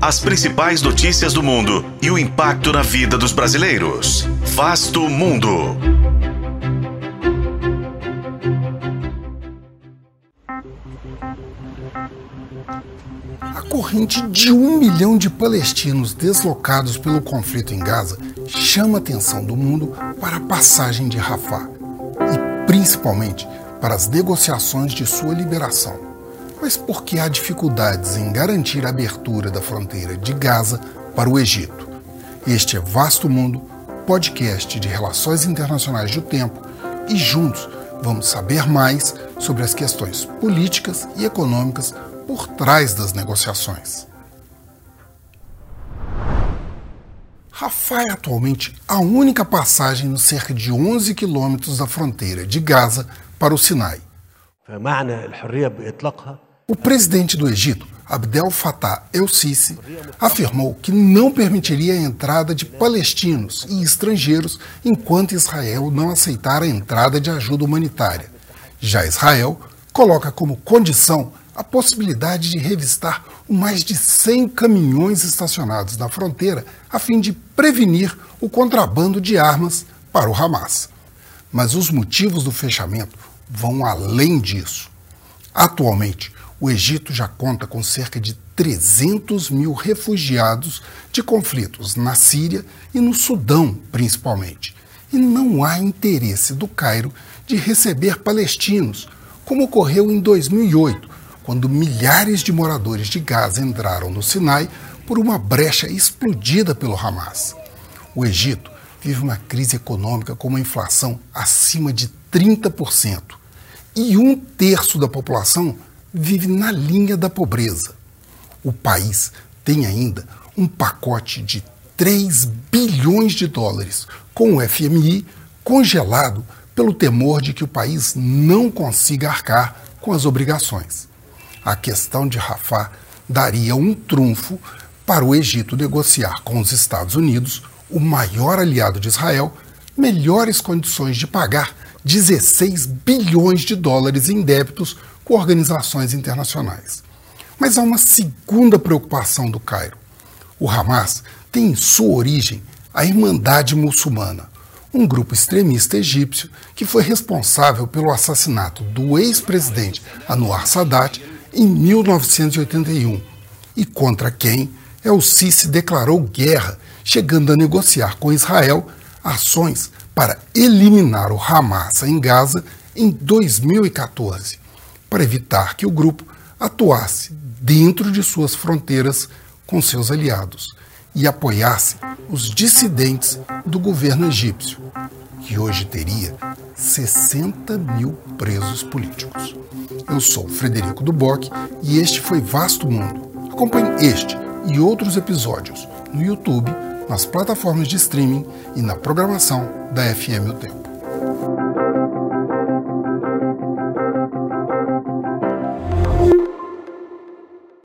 As principais notícias do mundo e o impacto na vida dos brasileiros. Vasto Mundo. A corrente de um milhão de palestinos deslocados pelo conflito em Gaza chama a atenção do mundo para a passagem de Rafah e, principalmente, para as negociações de sua liberação. Mas por que há dificuldades em garantir a abertura da fronteira de Gaza para o Egito? Este é Vasto Mundo, podcast de relações internacionais do tempo, e juntos vamos saber mais sobre as questões políticas e econômicas por trás das negociações. Rafah é atualmente a única passagem nos cerca de 11 quilômetros da fronteira de Gaza para o Sinai. O presidente do Egito, Abdel Fattah el-Sisi, afirmou que não permitiria a entrada de palestinos e estrangeiros enquanto Israel não aceitar a entrada de ajuda humanitária. Já Israel coloca como condição a possibilidade de revistar mais de 100 caminhões estacionados na fronteira a fim de prevenir o contrabando de armas para o Hamas. Mas os motivos do fechamento vão além disso. Atualmente, o Egito já conta com cerca de 300 mil refugiados de conflitos na Síria e no Sudão, principalmente. E não há interesse do Cairo de receber palestinos, como ocorreu em 2008, quando milhares de moradores de Gaza entraram no Sinai por uma brecha explodida pelo Hamas. O Egito vive uma crise econômica com uma inflação acima de 30%. E um terço da população vive na linha da pobreza. O país tem ainda um pacote de 3 bilhões de dólares com o FMI congelado pelo temor de que o país não consiga arcar com as obrigações. A questão de Rafah daria um trunfo para o Egito negociar com os Estados Unidos, o maior aliado de Israel, melhores condições de pagar 16 bilhões de dólares em débitos com organizações internacionais. Mas há uma segunda preocupação do Cairo. O Hamas tem em sua origem a Irmandade Muçulmana, um grupo extremista egípcio que foi responsável pelo assassinato do ex-presidente Anwar Sadat em 1981 e contra quem El Sisi declarou guerra, chegando a negociar com Israel ações para eliminar o Hamas em Gaza em 2014 para evitar que o grupo atuasse dentro de suas fronteiras com seus aliados e apoiasse os dissidentes do governo egípcio, que hoje teria 60 mil presos políticos. Eu sou Frederico Duboc e este foi Vasto Mundo. Acompanhe este e outros episódios no YouTube, nas plataformas de streaming e na programação da FM O Tempo.